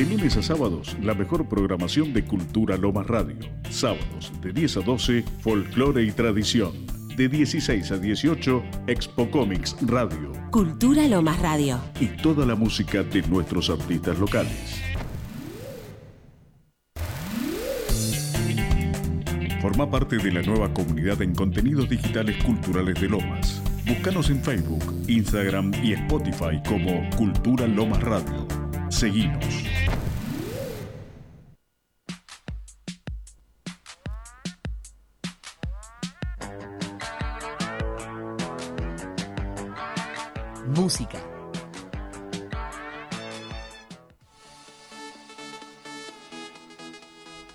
De lunes a sábados, la mejor programación de Cultura Lomas Radio. Sábados, de 10 a 12, Folclore y Tradición. De 16 a 18, Expo Comics Radio. Cultura Lomas Radio. Y toda la música de nuestros artistas locales. Forma parte de la nueva comunidad en contenidos digitales culturales de Lomas. Búscanos en Facebook, Instagram y Spotify como Cultura Lomas Radio. Seguimos. Música.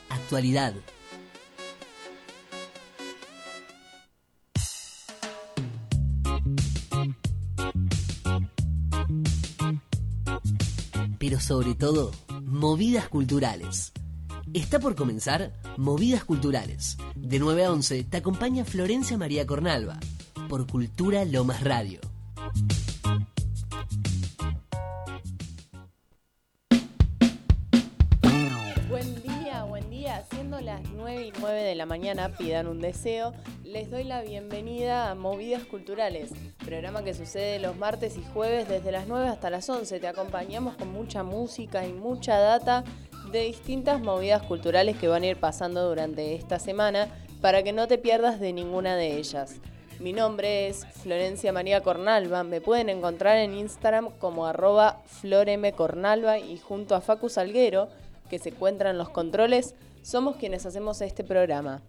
Actualidad. Pero sobre todo, movidas culturales. Está por comenzar Movidas Culturales. De 9 a 11 te acompaña Florencia María Cornalva por Cultura Lomas Radio. 9 y 9 de la mañana, pidan un deseo. Les doy la bienvenida a Movidas Culturales, programa que sucede los martes y jueves desde las 9 hasta las 11. Te acompañamos con mucha música y mucha data de distintas movidas culturales que van a ir pasando durante esta semana para que no te pierdas de ninguna de ellas. Mi nombre es Florencia María Cornalva. Me pueden encontrar en Instagram como arroba floremcornalva y junto a Facu Salguero, que se encuentra en los controles, somos quienes hacemos este programa.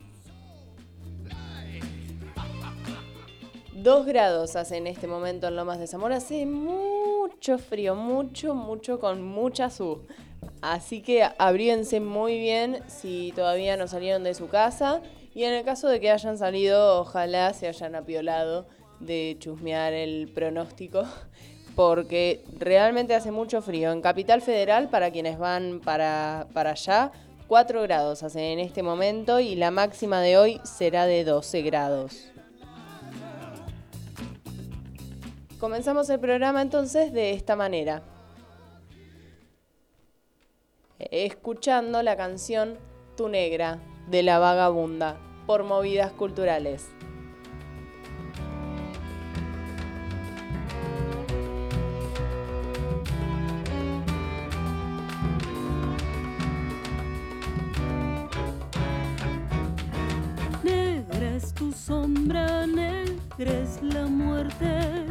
Dos grados hace en este momento en Lomas de Zamora. Hace mucho frío, mucho, mucho, con mucha su. Así que abríense muy bien si todavía no salieron de su casa. Y en el caso de que hayan salido, ojalá se hayan apiolado de chusmear el pronóstico. Porque realmente hace mucho frío. En Capital Federal, para quienes van para, para allá, 4 grados hace en este momento y la máxima de hoy será de 12 grados. Comenzamos el programa entonces de esta manera. Escuchando la canción Tu Negra de la Vagabunda por Movidas Culturales. Tu sombra, negra es la muerte,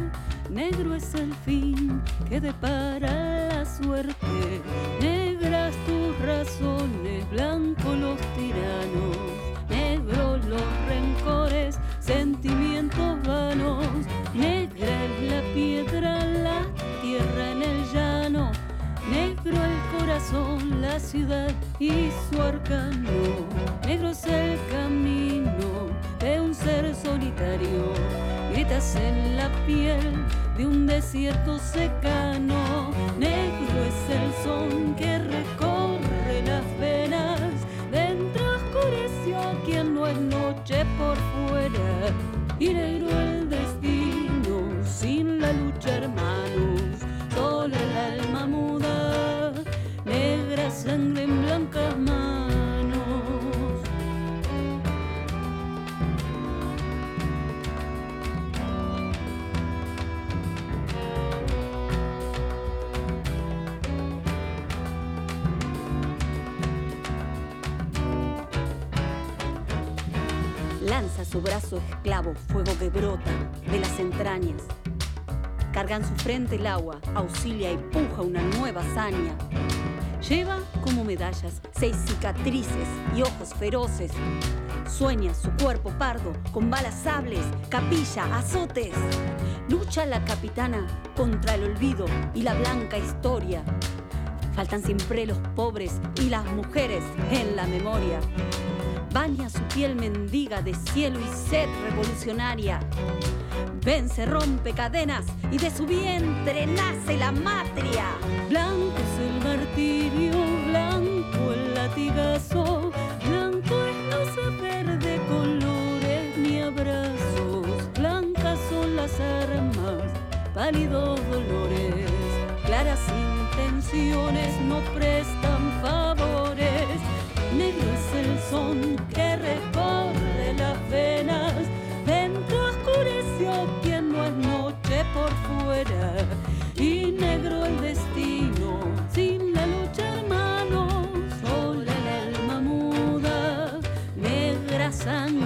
negro es el fin que depara la suerte, negras tus razones, blanco los tiranos, negro los rencores, sentimientos vanos, negra es la piedra, la tierra en el corazón, la ciudad y su arcano, negro es el camino de un ser solitario, gritas en la piel de un desierto secano, negro es el son que recorre las venas, dentro oscureció quien no es noche por fuera, y su brazo esclavo, fuego que brota de las entrañas. Carga en su frente el agua, auxilia y puja una nueva hazaña. Lleva como medallas seis cicatrices y ojos feroces. Sueña su cuerpo pardo con balas sables, capilla, azotes. Lucha la capitana contra el olvido y la blanca historia. Faltan siempre los pobres y las mujeres en la memoria. Baña su piel mendiga de cielo y sed revolucionaria. Vence, rompe cadenas y de su vientre nace la matria. Blanco es el martirio, blanco el latigazo, blanco es no saber de colores ni abrazos, blancas son las armas, pálidos dolores, claras intenciones no prestan corazón que recorre las venas. Dentro oscureció quien no es noche por fuera y negro el destino sin la lucha hermano. Sola el alma muda, negra sangre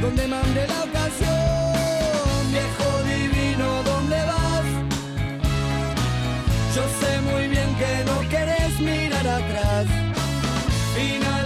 donde mande la ocasión. Viejo divino, ¿dónde vas? Yo sé muy bien que no querés mirar atrás. Final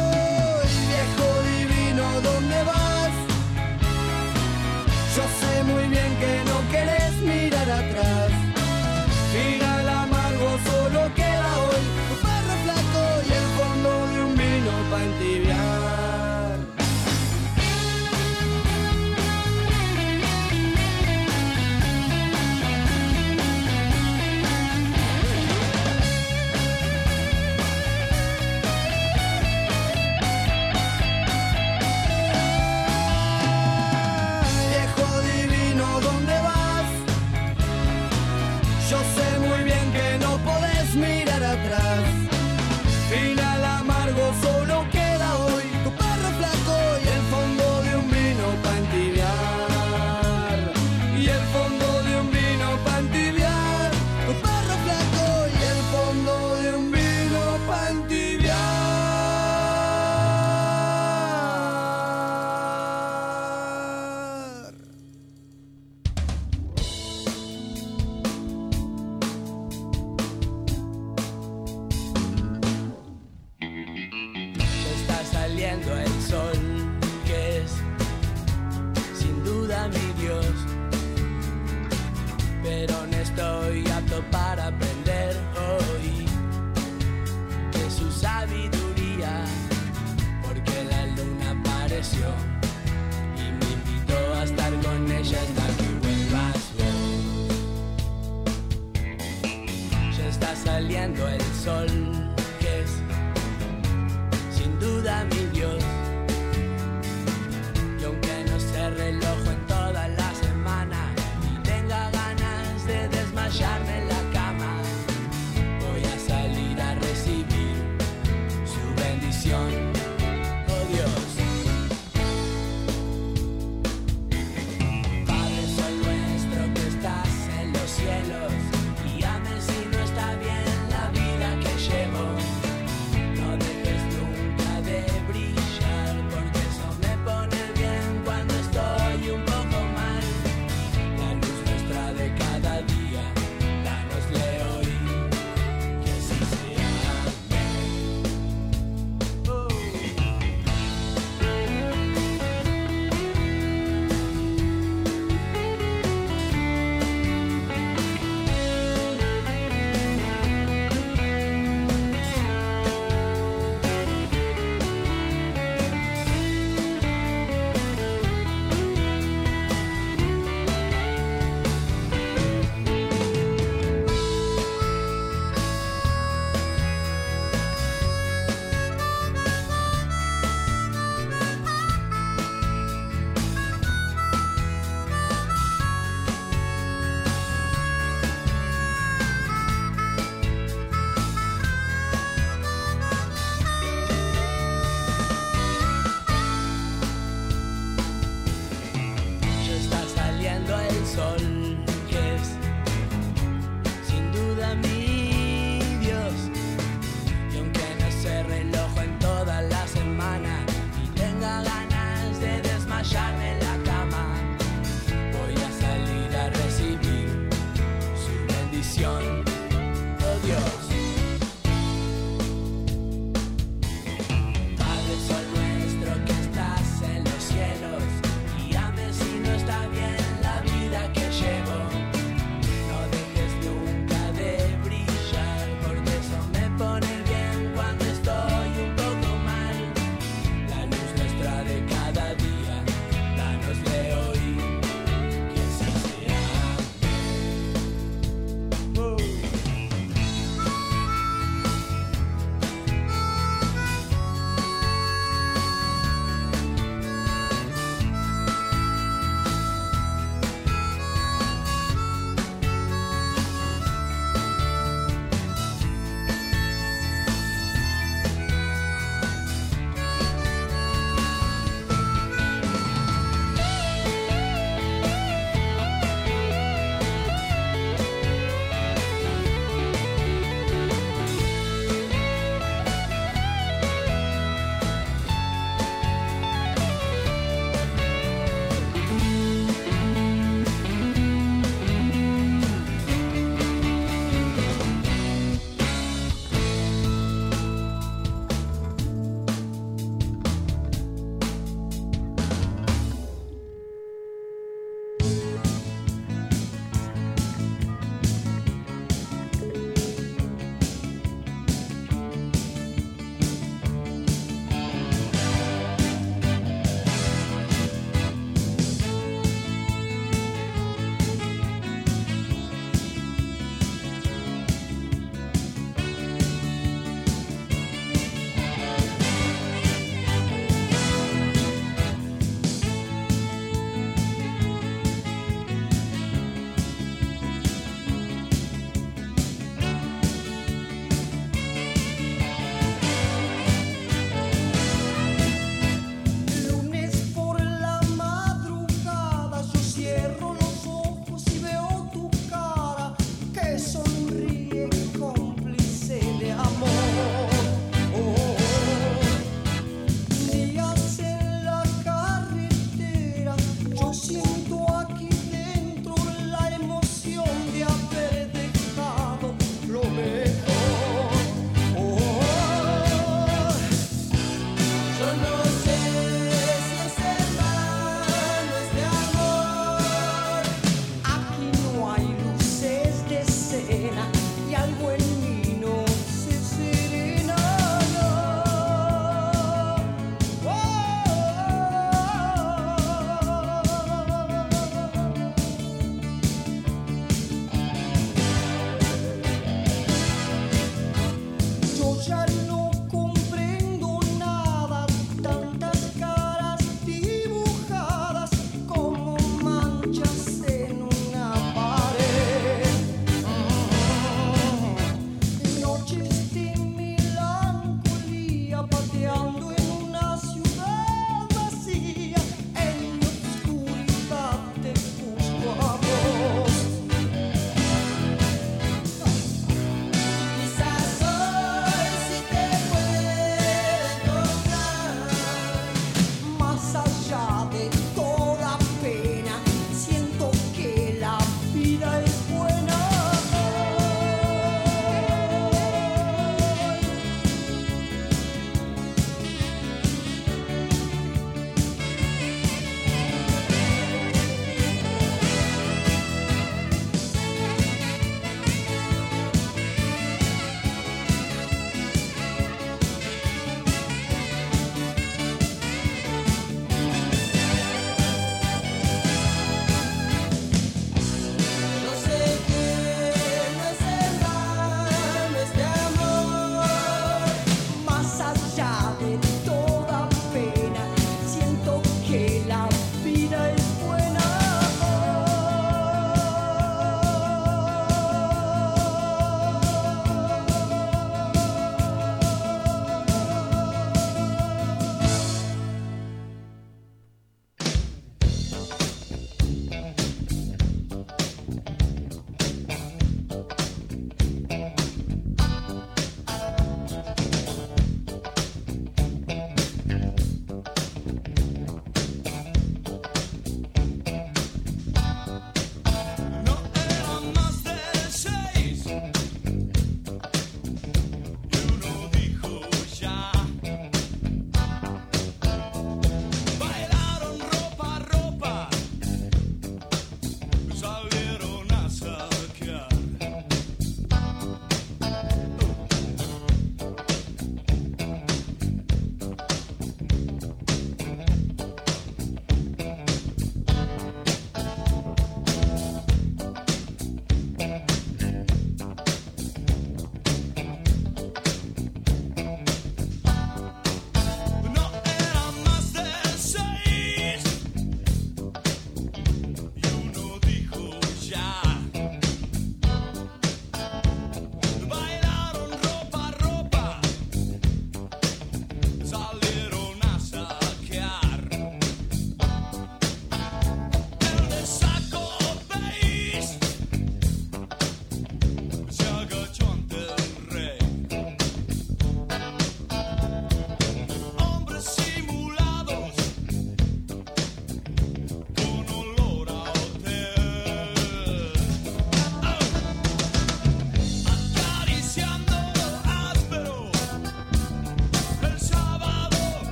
Muy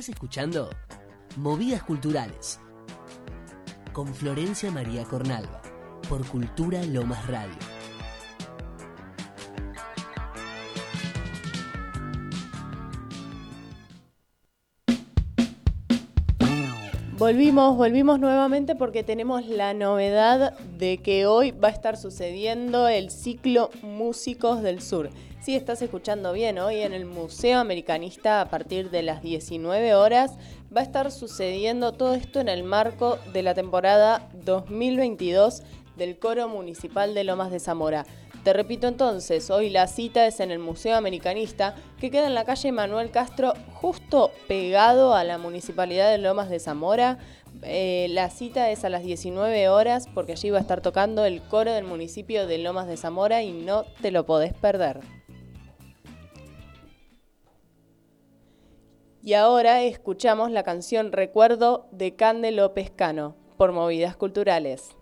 Estás escuchando Movidas Culturales con Florencia María Cornalva por Cultura Lomas Radio. Volvimos, volvimos nuevamente porque tenemos la novedad de que hoy va a estar sucediendo el ciclo Músicos del Sur. Sí, estás escuchando bien, hoy en el Museo Americanista a partir de las 19 horas va a estar sucediendo todo esto en el marco de la temporada 2022 del Coro Municipal de Lomas de Zamora. Te repito entonces, hoy la cita es en el Museo Americanista, que queda en la calle Manuel Castro, justo pegado a la Municipalidad de Lomas de Zamora. Eh, la cita es a las 19 horas porque allí va a estar tocando el coro del municipio de Lomas de Zamora y no te lo podés perder. Y ahora escuchamos la canción Recuerdo de Cande López Cano por Movidas Culturales.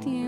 Yeah.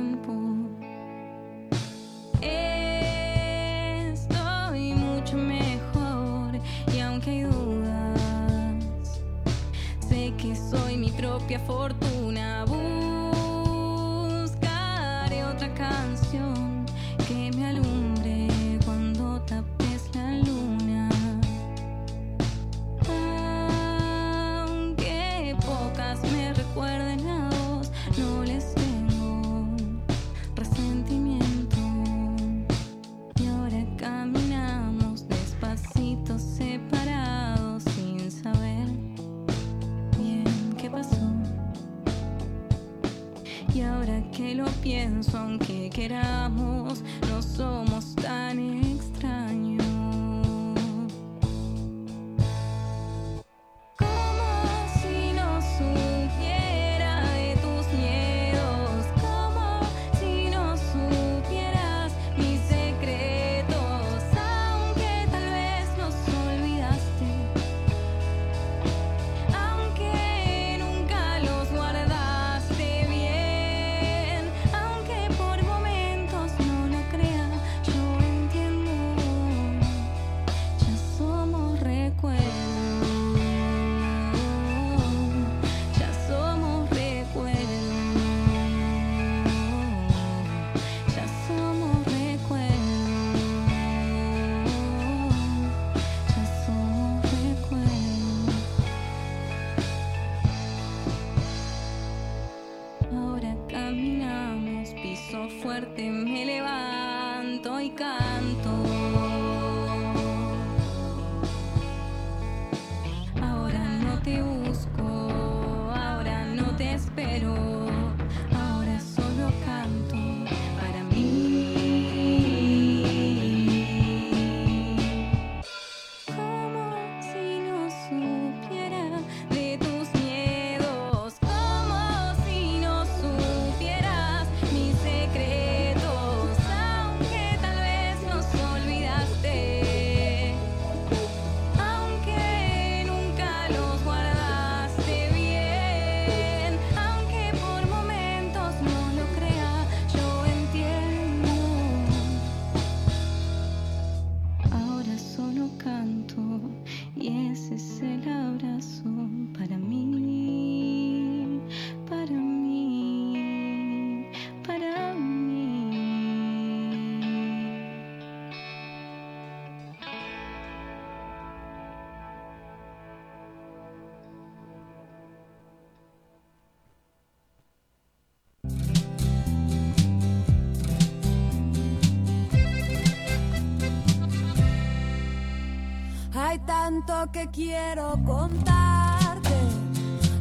tanto que quiero contarte,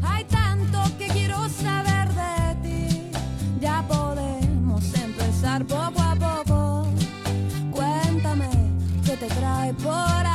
hay tanto que quiero saber de ti. Ya podemos empezar poco a poco. Cuéntame qué te trae por ahí.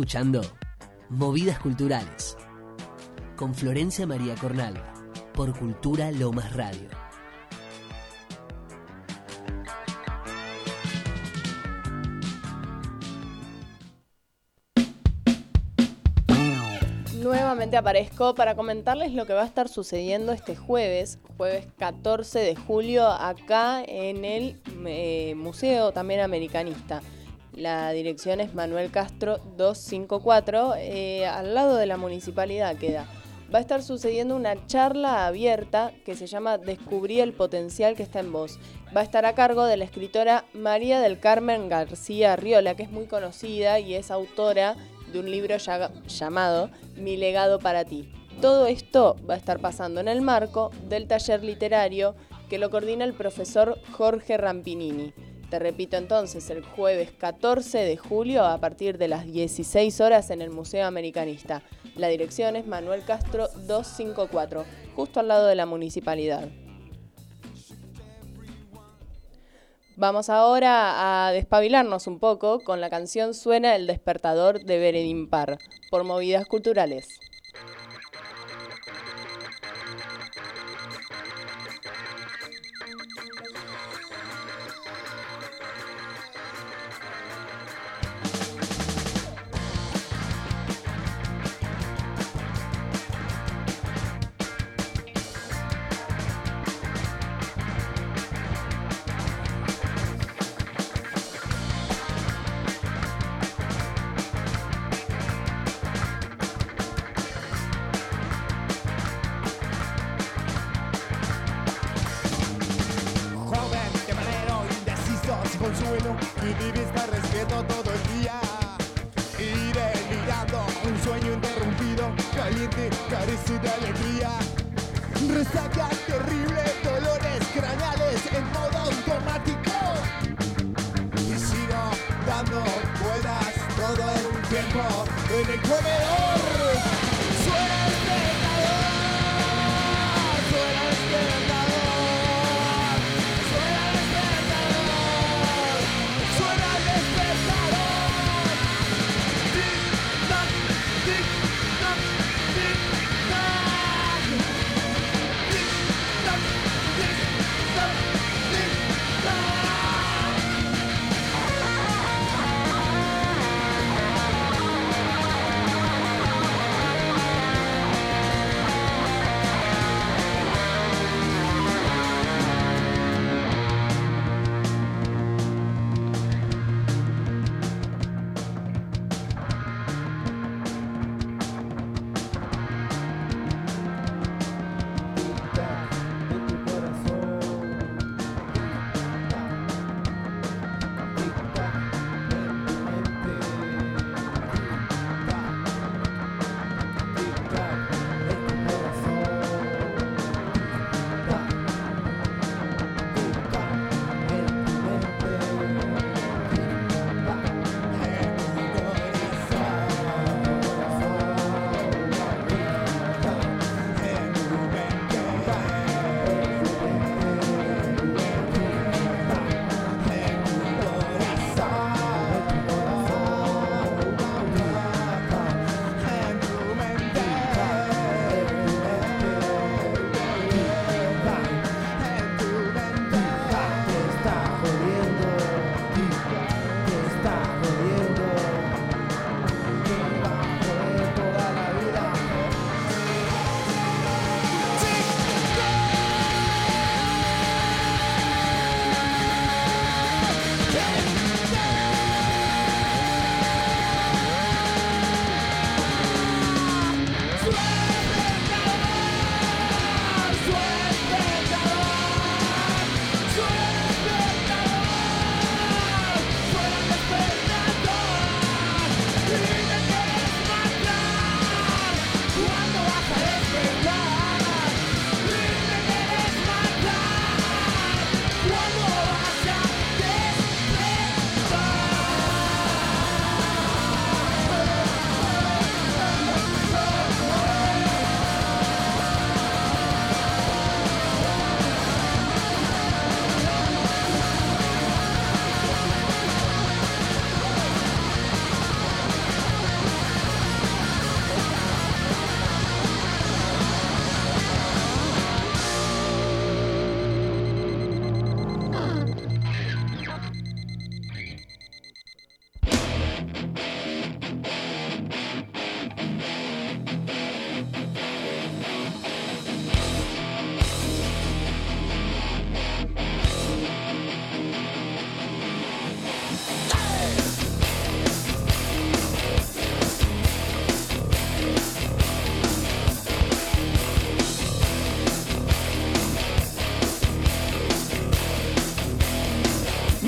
Escuchando Movidas Culturales con Florencia María Cornalva por Cultura Lomas Radio. Nuevamente aparezco para comentarles lo que va a estar sucediendo este jueves, jueves 14 de julio, acá en el eh, Museo también Americanista. La dirección es Manuel Castro 254, eh, al lado de la municipalidad queda. Va a estar sucediendo una charla abierta que se llama Descubrí el potencial que está en vos. Va a estar a cargo de la escritora María del Carmen García Riola, que es muy conocida y es autora de un libro llamado Mi legado para ti. Todo esto va a estar pasando en el marco del taller literario que lo coordina el profesor Jorge Rampinini. Te repito entonces, el jueves 14 de julio a partir de las 16 horas en el Museo Americanista. La dirección es Manuel Castro 254, justo al lado de la municipalidad. Vamos ahora a despabilarnos un poco con la canción Suena el despertador de Beredin Par, por Movidas Culturales.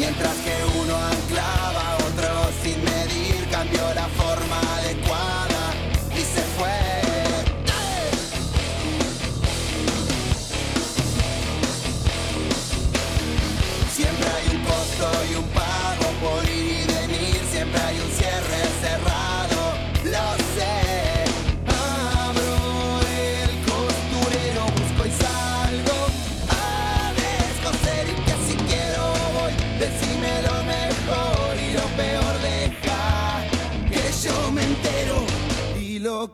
Mientras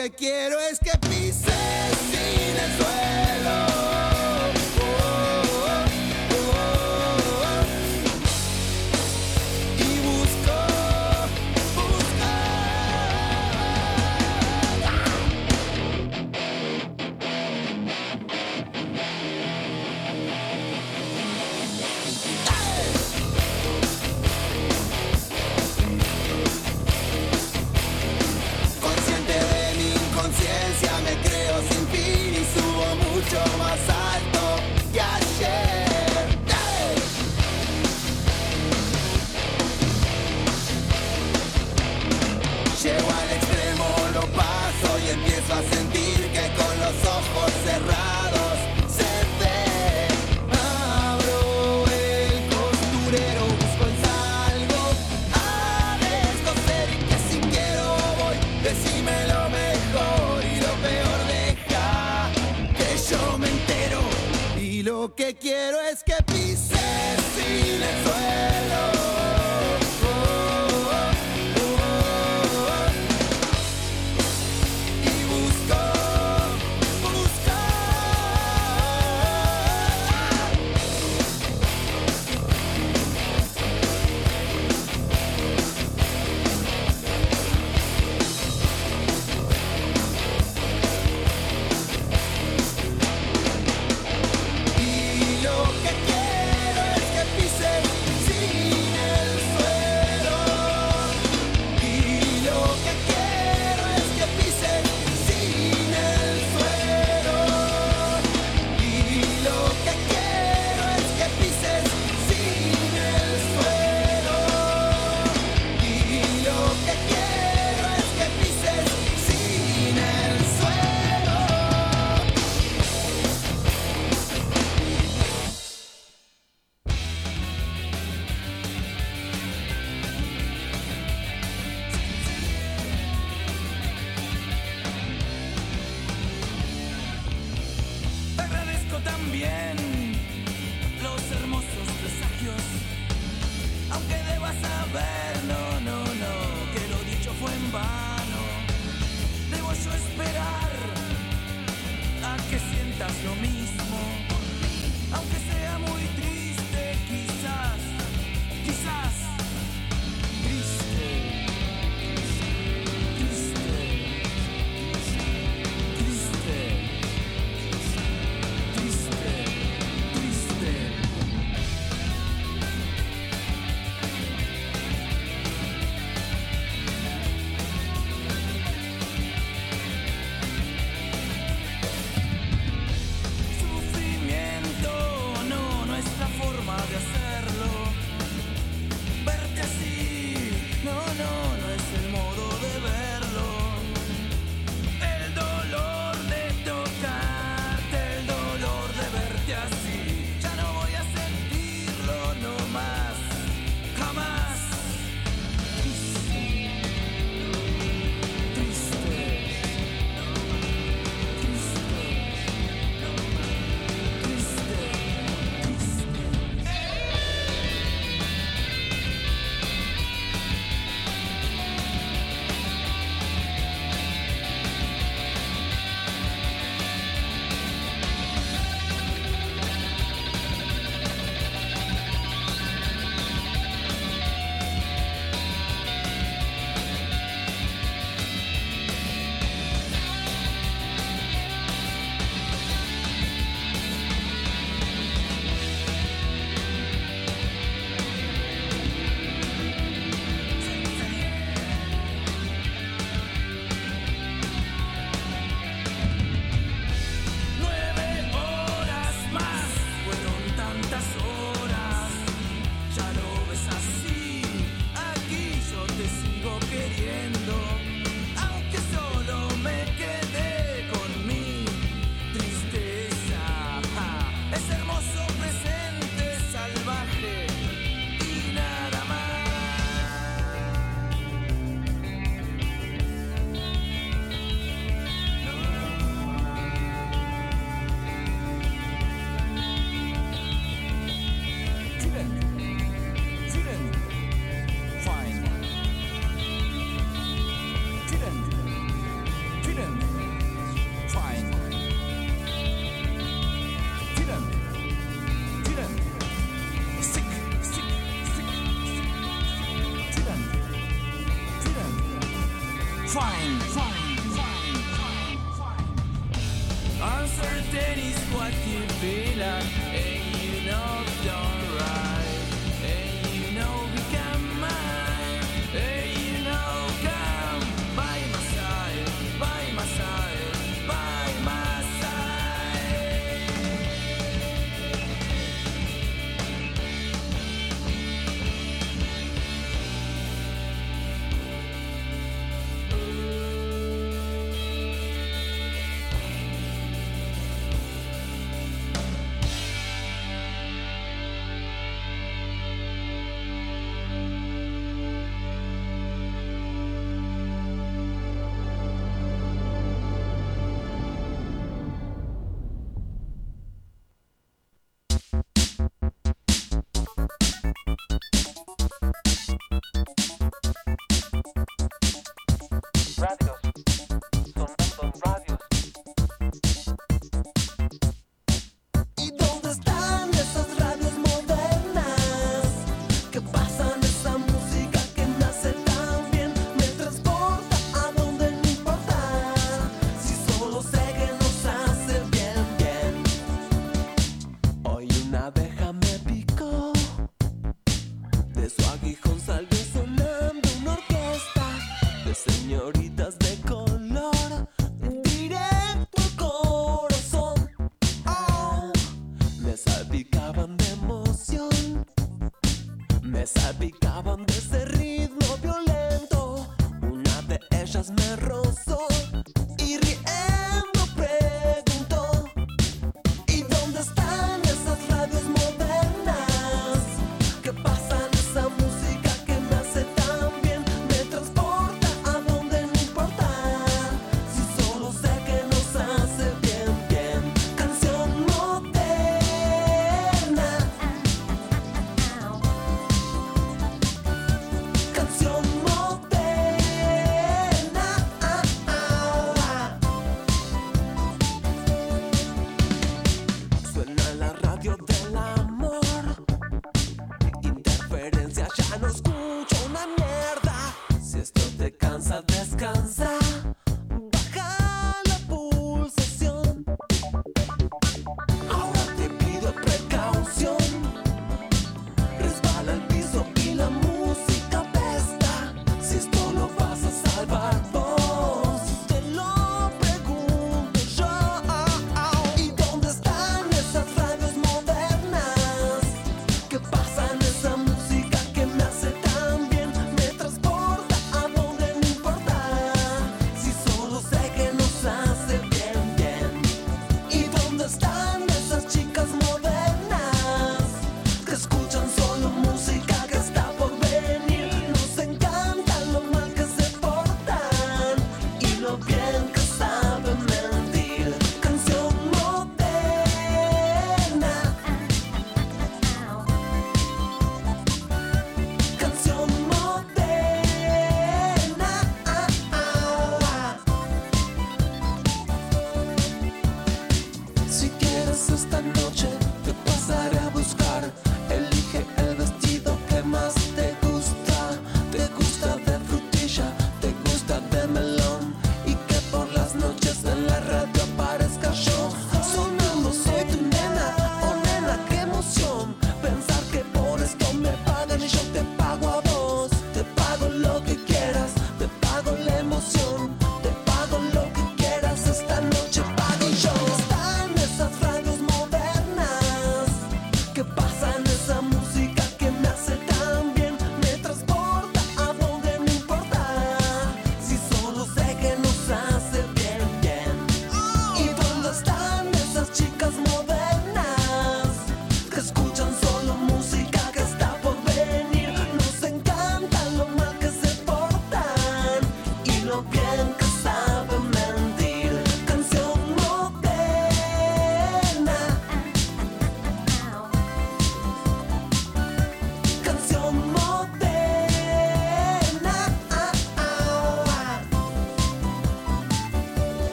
que quiero es que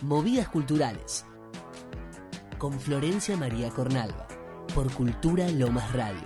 Movidas Culturales con Florencia María Cornalva por Cultura Lomas Radio.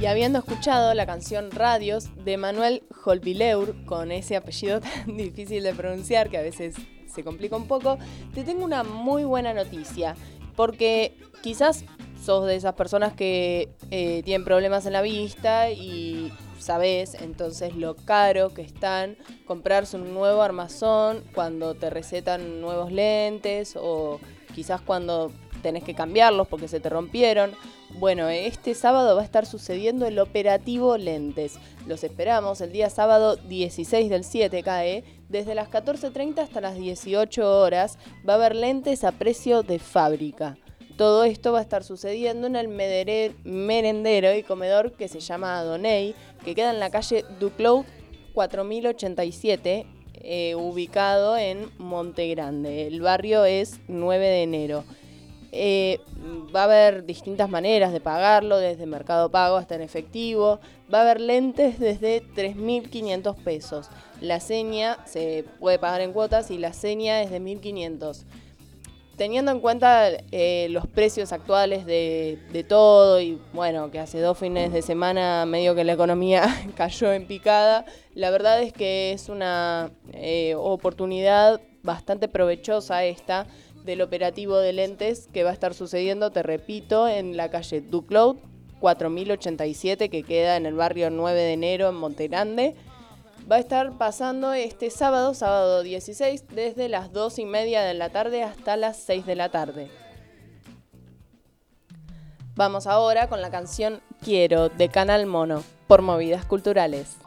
Y habiendo escuchado la canción Radios de Manuel Holvileur, con ese apellido tan difícil de pronunciar que a veces se complica un poco, te tengo una muy buena noticia. Porque quizás sos de esas personas que eh, tienen problemas en la vista y sabés entonces lo caro que están comprarse un nuevo armazón cuando te recetan nuevos lentes o quizás cuando tenés que cambiarlos porque se te rompieron. Bueno, este sábado va a estar sucediendo el operativo Lentes. Los esperamos el día sábado 16 del 7 cae. Desde las 14.30 hasta las 18 horas va a haber lentes a precio de fábrica. Todo esto va a estar sucediendo en el merendero y comedor que se llama Adonai, que queda en la calle Duclos 4087, eh, ubicado en Monte Grande. El barrio es 9 de enero. Eh, va a haber distintas maneras de pagarlo, desde Mercado Pago hasta en efectivo. Va a haber lentes desde 3.500 pesos. La seña se puede pagar en cuotas y la seña es de 1.500. Teniendo en cuenta eh, los precios actuales de, todo y bueno, que hace dos fines de semana medio que la economía cayó en picada, la verdad es que es una eh, oportunidad bastante provechosa esta del operativo de lentes que va a estar sucediendo, te repito, en la calle Ducloud 4087 que queda en el barrio 9 de enero en Montegrande. Va a estar pasando este sábado, sábado 16, desde las 2 y media de la tarde hasta las 6 de la tarde. Vamos ahora con la canción Quiero de Canal Mono por Movidas Culturales.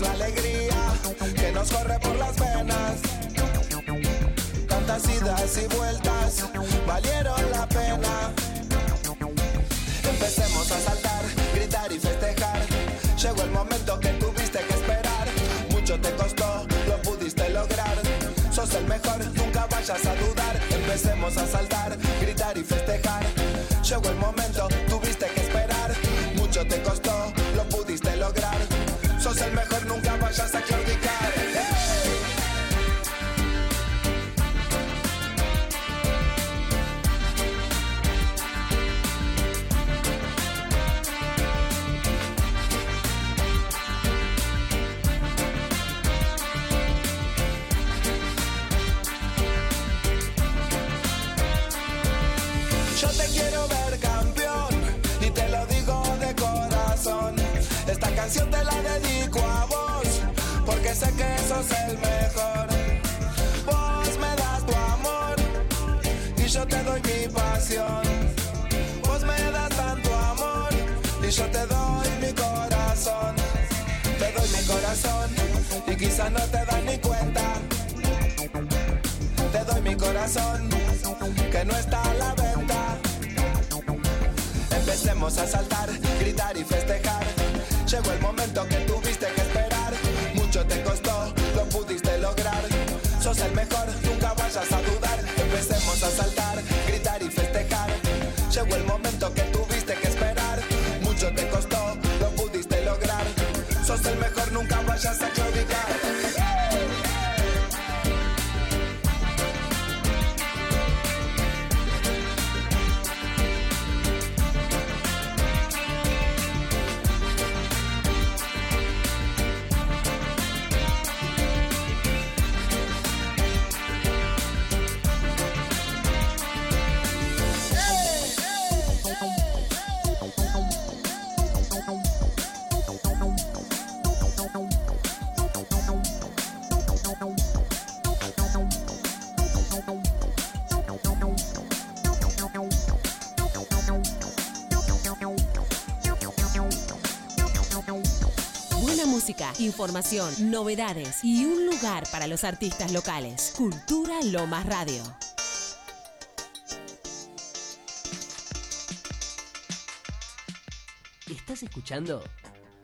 La alegría que nos corre por las venas. Tantas idas y vueltas valieron la pena. Empecemos a saltar, gritar y festejar. Llegó el momento que tuviste que esperar. Mucho te costó, lo pudiste lograr. Sos el mejor, nunca vayas a dudar. Empecemos a saltar, gritar y festejar. Llegó el momento, tuviste que esperar. Mucho te costó, el mejor, nunca sos el mejor. Vos me das tu amor y yo te doy mi pasión. Vos me das tanto amor y yo te doy mi corazón. Te doy mi corazón y quizás no te das ni cuenta. Te doy mi corazón que no está a la venta. Empecemos a saltar, gritar y festejar. Llegó el momento que tuviste que el mejor, nunca vayas a dudar. Empecemos a saltar, información, novedades y un lugar para los artistas locales. Cultura Lomas Radio. Estás escuchando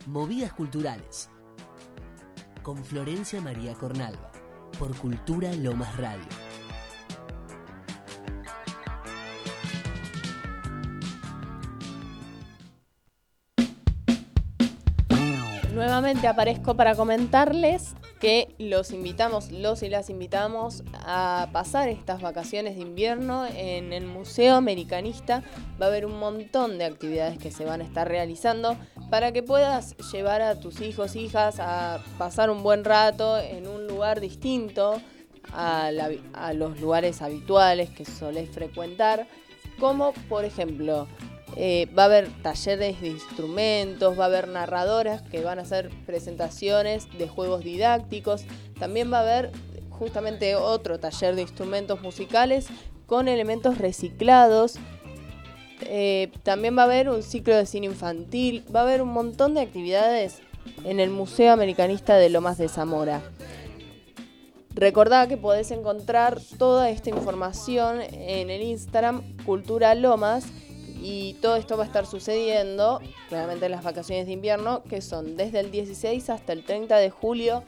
Movidas Culturales con Florencia María Cornalva por Cultura Lomas Radio. Nuevamente aparezco para comentarles que los invitamos, los y las invitamos a pasar estas vacaciones de invierno en el Museo Americanista. Va a haber un montón de actividades que se van a estar realizando para que puedas llevar a tus hijos, hijas a pasar un buen rato en un lugar distinto a, los lugares habituales que solés frecuentar, como por ejemplo Eh, va a haber talleres de instrumentos, va a haber narradoras que van a hacer presentaciones de juegos didácticos. También va a haber justamente otro taller de instrumentos musicales con elementos reciclados. Eh, también va a haber un ciclo de cine infantil, va a haber un montón de actividades en el Museo Americanista de Lomas de Zamora. Recordá que podés encontrar toda esta información en el Instagram Cultura Lomas y todo esto va a estar sucediendo claramente en las vacaciones de invierno que son desde el 16 hasta el 30 de julio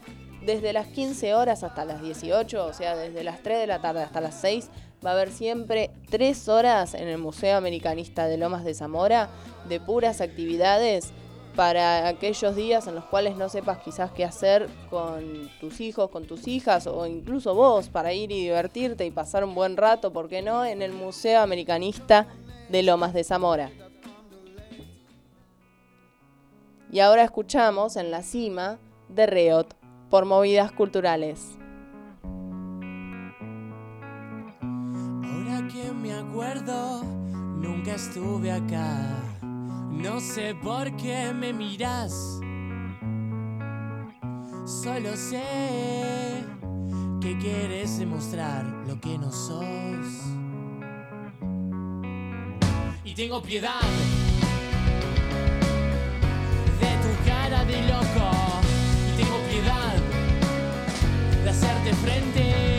desde las 15 horas hasta las 18, o sea, desde las 3 de la tarde hasta las 6, va a haber siempre 3 horas en el Museo Americanista de Lomas de Zamora de puras actividades para aquellos días en los cuales no sepas quizás qué hacer con tus hijos, con tus hijas o incluso vos para ir y divertirte y pasar un buen rato, ¿por qué no? En el Museo Americanista de Lomas de Zamora. Y ahora escuchamos en la cima de Reot por movidas culturales. Ahora que me acuerdo, nunca estuve acá. No sé por qué me miras. Solo sé que quieres demostrar lo que no sos. Y tengo piedad de tu cara de loco. Y tengo piedad de hacerte frente.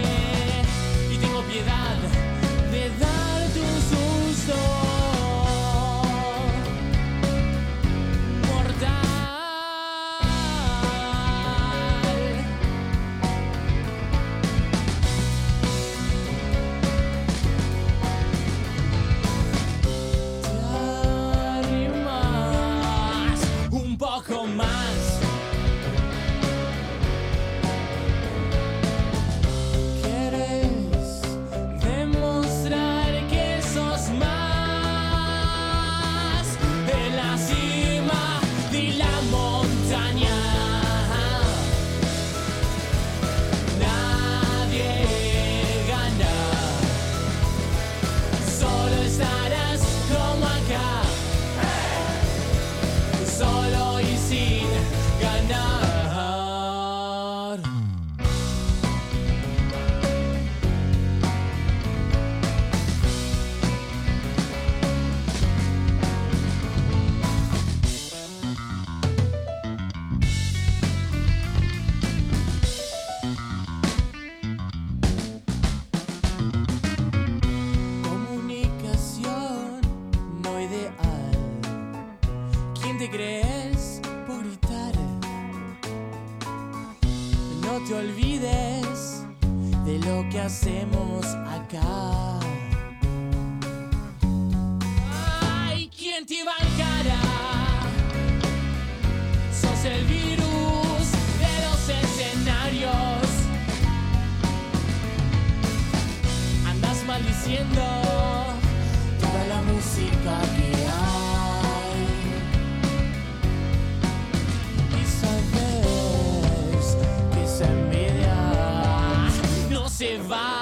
Te olvides de lo que hacemos acá. Ay, ¿quién te bancará? Sos el virus de los escenarios. Andas maldiciendo se va.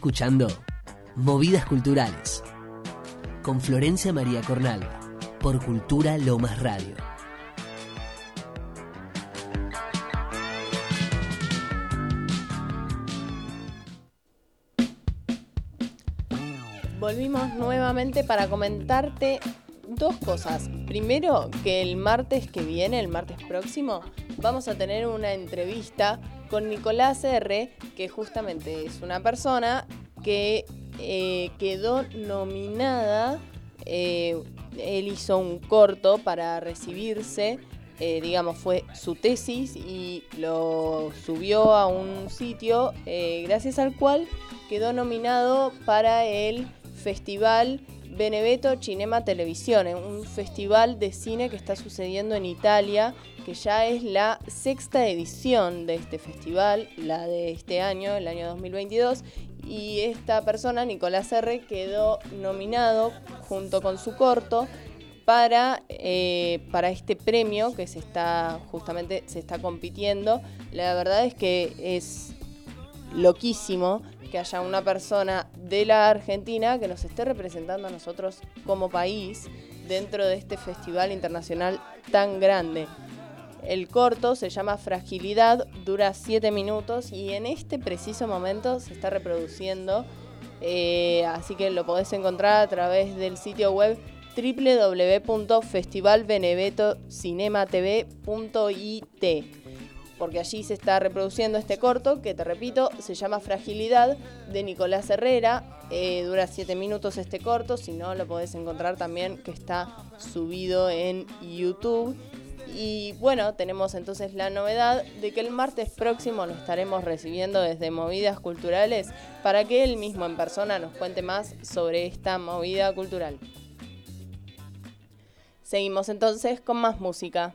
Escuchando Movidas Culturales con Florencia María Cornalva por Cultura Lomas Radio. Volvimos nuevamente para comentarte dos cosas. Primero, que el martes que viene, el martes próximo, vamos a tener una entrevista con Nicolás R., que justamente es una persona que eh, quedó nominada. eh, él hizo un corto para recibirse, eh, digamos, fue su tesis y lo subió a un sitio gracias al cual quedó nominado para el Festival Beneveto Cinema Televisione, un festival de cine que está sucediendo en Italia, que ya es la sexta edición de este festival, la de este año, el año 2022, y esta persona, Nicolás R., quedó nominado junto con su corto para, eh, para este premio que se está justamente se está compitiendo. La verdad es que es loquísimo que haya una persona de la Argentina que nos esté representando a nosotros como país dentro de este festival internacional tan grande. El corto se llama Fragilidad, dura 7 minutos y en este preciso momento se está reproduciendo, eh, así que lo podés encontrar a través del sitio web www.festivalbenevetocinematv.it porque allí se está reproduciendo este corto que te repito se llama Fragilidad de Nicolás Herrera. Eh, dura 7 minutos este corto si no lo podés encontrar también que está subido en YouTube. Y bueno tenemos entonces la novedad de que el martes próximo lo estaremos recibiendo desde Movidas Culturales para que él mismo en persona nos cuente más sobre esta movida cultural. Seguimos entonces con más música.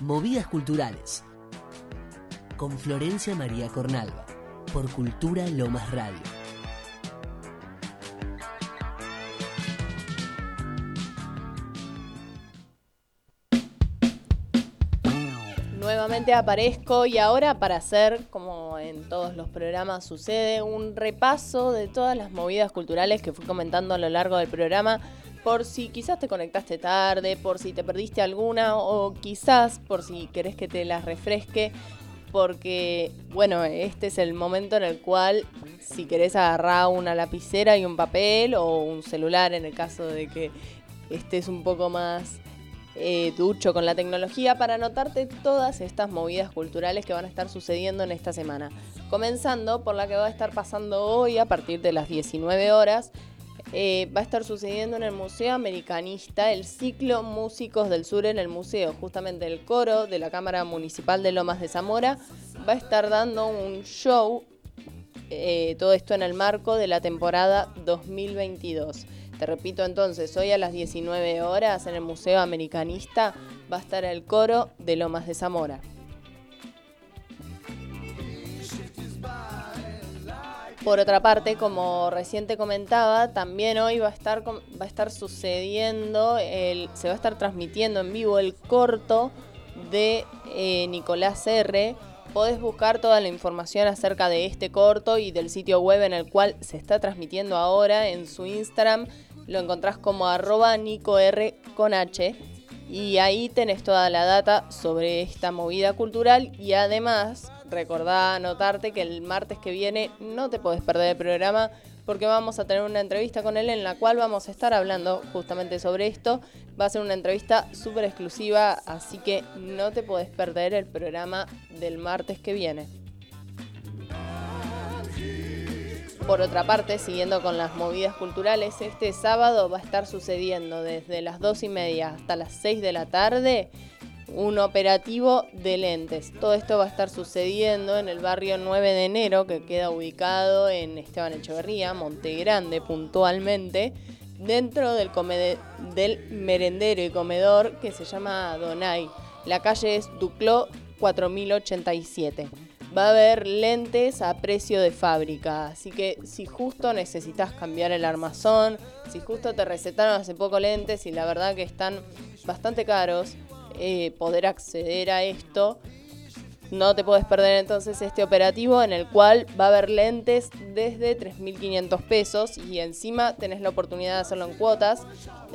Movidas Culturales con Florencia María Cornalva por Cultura Lomas Radio. Nuevamente aparezco y ahora para hacer, como en todos los programas sucede, un repaso de todas las movidas culturales que fui comentando a lo largo del programa, por si quizás te conectaste tarde, por si te perdiste alguna o quizás por si querés que te las refresque, porque bueno, este es el momento en el cual si querés agarrar una lapicera y un papel o un celular en el caso de que estés un poco más eh, ducho con la tecnología para anotarte todas estas movidas culturales que van a estar sucediendo en esta semana. Comenzando por la que va a estar pasando hoy a partir de las 19 horas. Eh, va a estar sucediendo en el Museo Americanista el ciclo Músicos del Sur en el museo. Justamente el coro de la Cámara Municipal de Lomas de Zamora va a estar dando un show, eh, todo esto en el marco de la temporada 2022. Te repito entonces, hoy a las 19 horas en el Museo Americanista va a estar el coro de Lomas de Zamora. Por otra parte, como recién te comentaba, también hoy va a estar, va a estar sucediendo, se va a estar transmitiendo en vivo el corto de eh, Nicolás R. Podés buscar toda la información acerca de este corto y del sitio web en el cual se está transmitiendo ahora en su Instagram. Lo encontrás como arroba NicoR con H. Y ahí tenés toda la data sobre esta movida cultural y además recordá anotarte que el martes que viene no te podés perder el programa porque vamos a tener una entrevista con él en la cual vamos a estar hablando justamente sobre esto. Va a ser una entrevista súper exclusiva, así que no te podés perder el programa del martes que viene. Por otra parte, siguiendo con las movidas culturales, este sábado va a estar sucediendo desde las 2 y media hasta las 6 de la tarde un operativo de lentes. Todo esto va a estar sucediendo en el barrio 9 de enero, que queda ubicado en Esteban Echeverría, Monte Grande puntualmente, dentro del, merendero y comedor que se llama Donay. La calle es Ducló 4087 va a haber lentes a precio de fábrica. Así que si justo necesitas cambiar el armazón, si justo te recetaron hace poco lentes y la verdad que están bastante caros, eh, poder acceder a esto. No te puedes perder entonces este operativo en el cual va a haber lentes desde 3.500 pesos y encima tenés la oportunidad de hacerlo en cuotas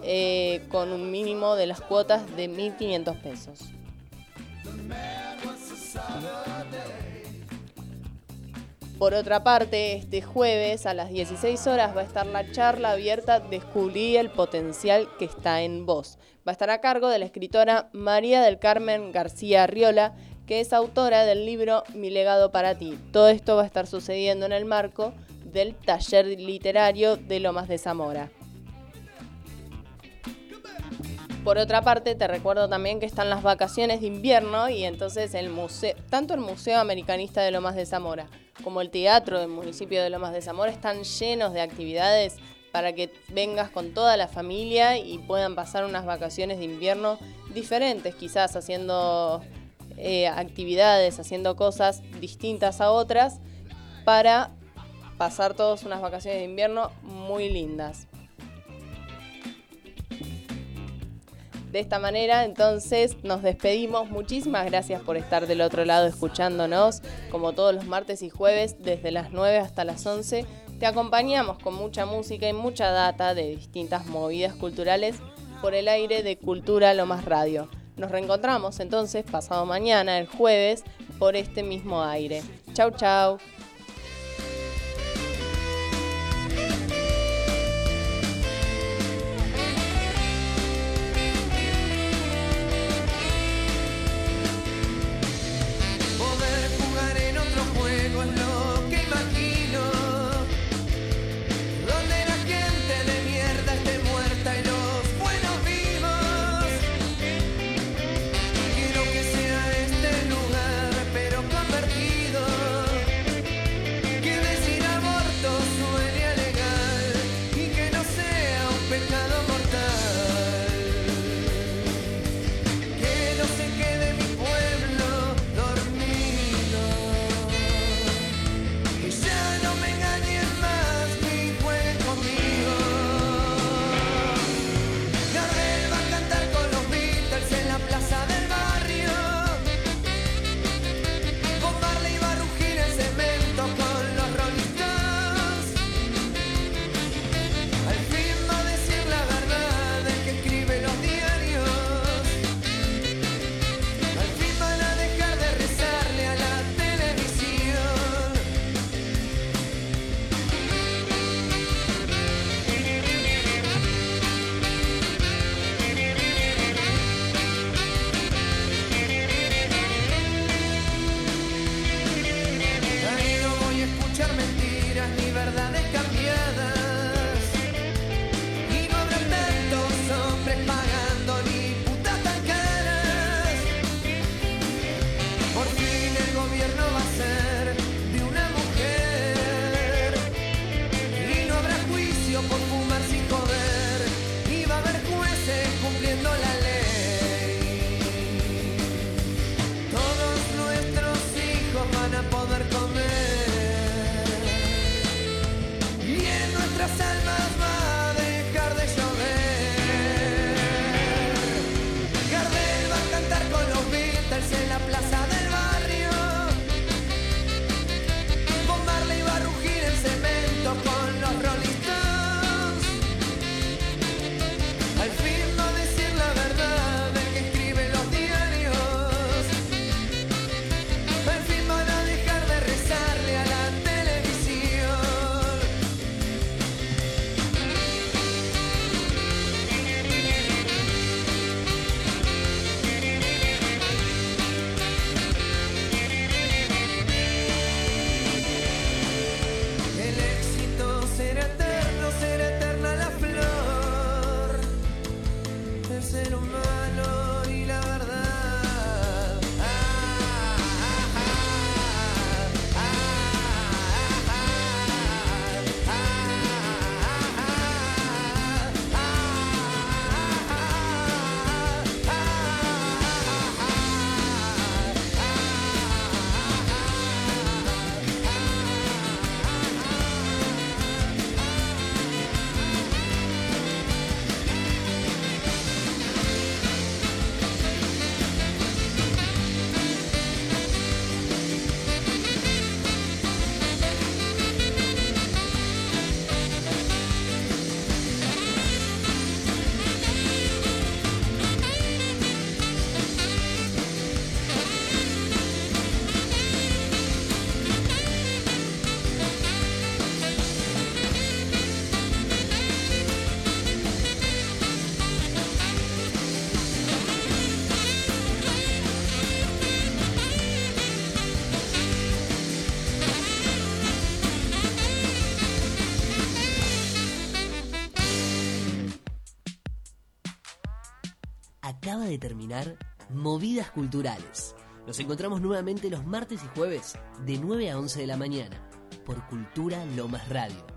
eh, con un mínimo de las cuotas de 1.500 pesos. Por otra parte, este jueves a las 16 horas va a estar la charla abierta Descubrí el potencial que está en vos. Va a estar a cargo de la escritora María del Carmen García Arriola, que es autora del libro Mi legado para ti. Todo esto va a estar sucediendo en el marco del taller literario de Lomas de Zamora. Por otra parte, te recuerdo también que están las vacaciones de invierno y entonces el museo, tanto el Museo Americanista de Lomas de Zamora como el Teatro del municipio de Lomas de Zamora están llenos de actividades para que vengas con toda la familia y puedan pasar unas vacaciones de invierno diferentes, quizás haciendo eh, actividades, haciendo cosas distintas a otras para pasar todos unas vacaciones de invierno muy lindas. De esta manera, entonces, nos despedimos. Muchísimas gracias por estar del otro lado escuchándonos, como todos los martes y jueves, desde las 9 hasta las 11. Te acompañamos con mucha música y mucha data de distintas movidas culturales por el aire de Cultura Lo Más Radio. Nos reencontramos entonces pasado mañana, el jueves, por este mismo aire. Chau, chau. Acaba de terminar Movidas Culturales. Nos encontramos nuevamente los martes y jueves de 9 a 11 de la mañana por Cultura Lomas Radio